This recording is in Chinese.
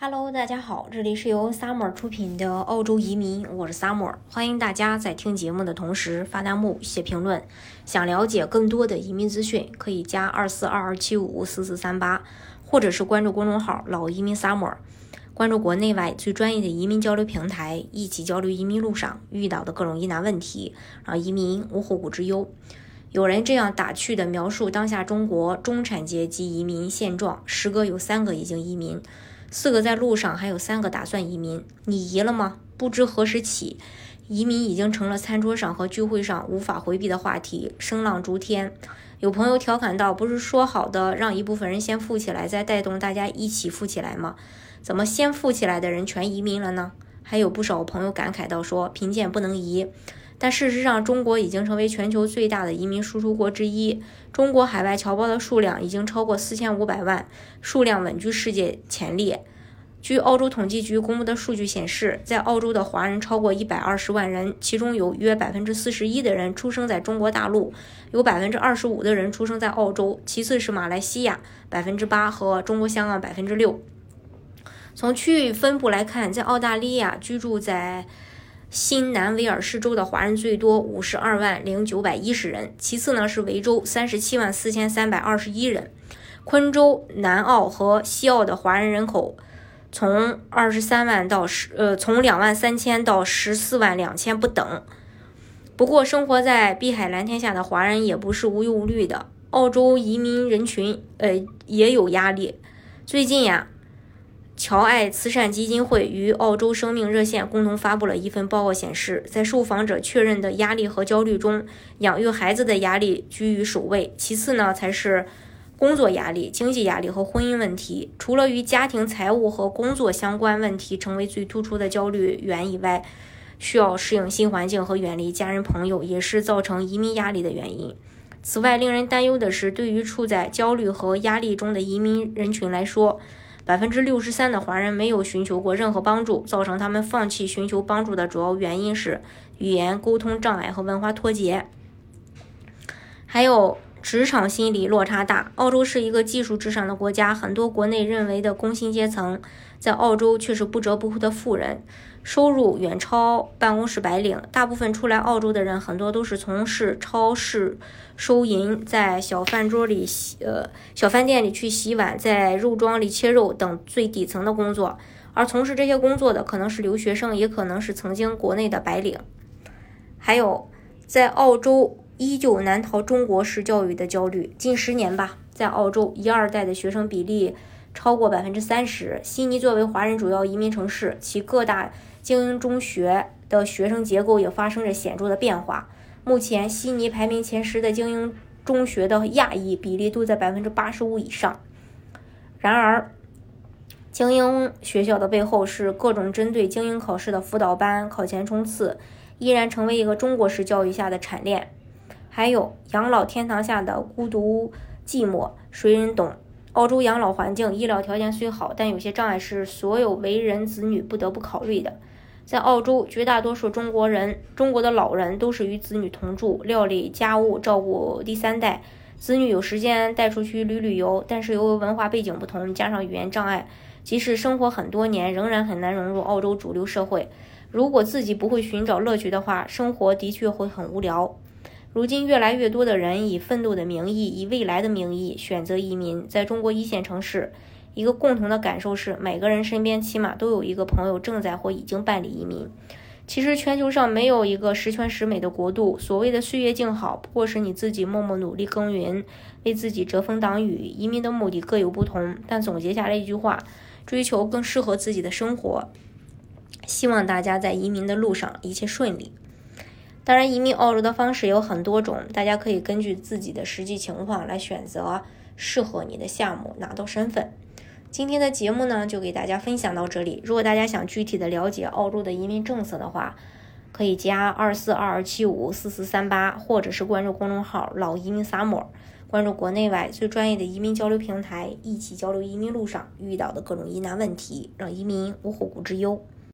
Hello，大家好，这里是由 Summer 出品的澳洲移民，我是 Summer，欢迎大家在听节目的同时发弹幕、写评论。想了解更多的移民资讯，可以加二四二二七五四四三八，或者是关注公众号“老移民 Summer”，关注国内外最专业的移民交流平台，一起交流移民路上遇到的各种疑难问题，让移民无后顾之忧。有人这样打趣地描述当下中国中产阶级移民现状：十个有三个已经移民。四个在路上，还有三个打算移民。你移了吗？不知何时起，移民已经成了餐桌上和聚会上无法回避的话题，声浪逐天。有朋友调侃道：“不是说好的让一部分人先富起来，再带动大家一起富起来吗？怎么先富起来的人全移民了呢？”还有不少朋友感慨道：“说贫贱不能移。”但事实上，中国已经成为全球最大的移民输出国之一。中国海外侨胞的数量已经超过四千五百万，数量稳居世界前列。据澳洲统计局公布的数据显示，在澳洲的华人超过一百二十万人，其中有约百分之四十一的人出生在中国大陆，有百分之二十五的人出生在澳洲，其次是马来西亚百分之八和中国香港百分之六。从区域分布来看，在澳大利亚居住在。新南威尔士州的华人最多，五十二万零九百一十人。其次呢是维州，三十七万四千三百二十一人。昆州、南澳和西澳的华人人口从二十三万到十，呃，从两万三千到十四万两千不等。不过，生活在碧海蓝天下的华人也不是无忧无虑的。澳洲移民人群，呃，也有压力。最近呀。乔爱慈善基金会与澳洲生命热线共同发布了一份报告，显示，在受访者确认的压力和焦虑中，养育孩子的压力居于首位，其次呢才是工作压力、经济压力和婚姻问题。除了与家庭财务和工作相关问题成为最突出的焦虑源以外，需要适应新环境和远离家人朋友也是造成移民压力的原因。此外，令人担忧的是，对于处在焦虑和压力中的移民人群来说，百分之六十三的华人没有寻求过任何帮助，造成他们放弃寻求帮助的主要原因是语言沟通障碍和文化脱节，还有职场心理落差大。澳洲是一个技术至上的国家，很多国内认为的工薪阶层，在澳洲却是不折不扣的富人。收入远超办公室白领，大部分出来澳洲的人很多都是从事超市收银，在小饭桌里洗呃小饭店里去洗碗，在肉庄里切肉等最底层的工作。而从事这些工作的可能是留学生，也可能是曾经国内的白领。还有在澳洲依旧难逃中国式教育的焦虑。近十年吧，在澳洲一二代的学生比例超过百分之三十。悉尼作为华人主要移民城市，其各大精英中学的学生结构也发生着显著的变化。目前，悉尼排名前十的精英中学的亚裔比例都在百分之八十五以上。然而，精英学校的背后是各种针对精英考试的辅导班、考前冲刺，依然成为一个中国式教育下的产链。还有养老天堂下的孤独寂寞，谁人懂？澳洲养老环境、医疗条件虽好，但有些障碍是所有为人子女不得不考虑的。在澳洲，绝大多数中国人、中国的老人都是与子女同住，料理家务，照顾第三代。子女有时间带出去旅旅游，但是由于文化背景不同，加上语言障碍，即使生活很多年，仍然很难融入澳洲主流社会。如果自己不会寻找乐趣的话，生活的确会很无聊。如今，越来越多的人以奋斗的名义，以未来的名义选择移民。在中国一线城市。一个共同的感受是，每个人身边起码都有一个朋友正在或已经办理移民。其实，全球上没有一个十全十美的国度。所谓的岁月静好，不过是你自己默默努力耕耘，为自己遮风挡雨。移民的目的各有不同，但总结下来一句话：追求更适合自己的生活。希望大家在移民的路上一切顺利。当然，移民澳洲的方式有很多种，大家可以根据自己的实际情况来选择适合你的项目，拿到身份。今天的节目呢，就给大家分享到这里。如果大家想具体的了解澳洲的移民政策的话，可以加二四二二七五四四三八，或者是关注公众号“老移民萨摩”，关注国内外最专业的移民交流平台，一起交流移民路上遇到的各种疑难问题，让移民无后顾之忧。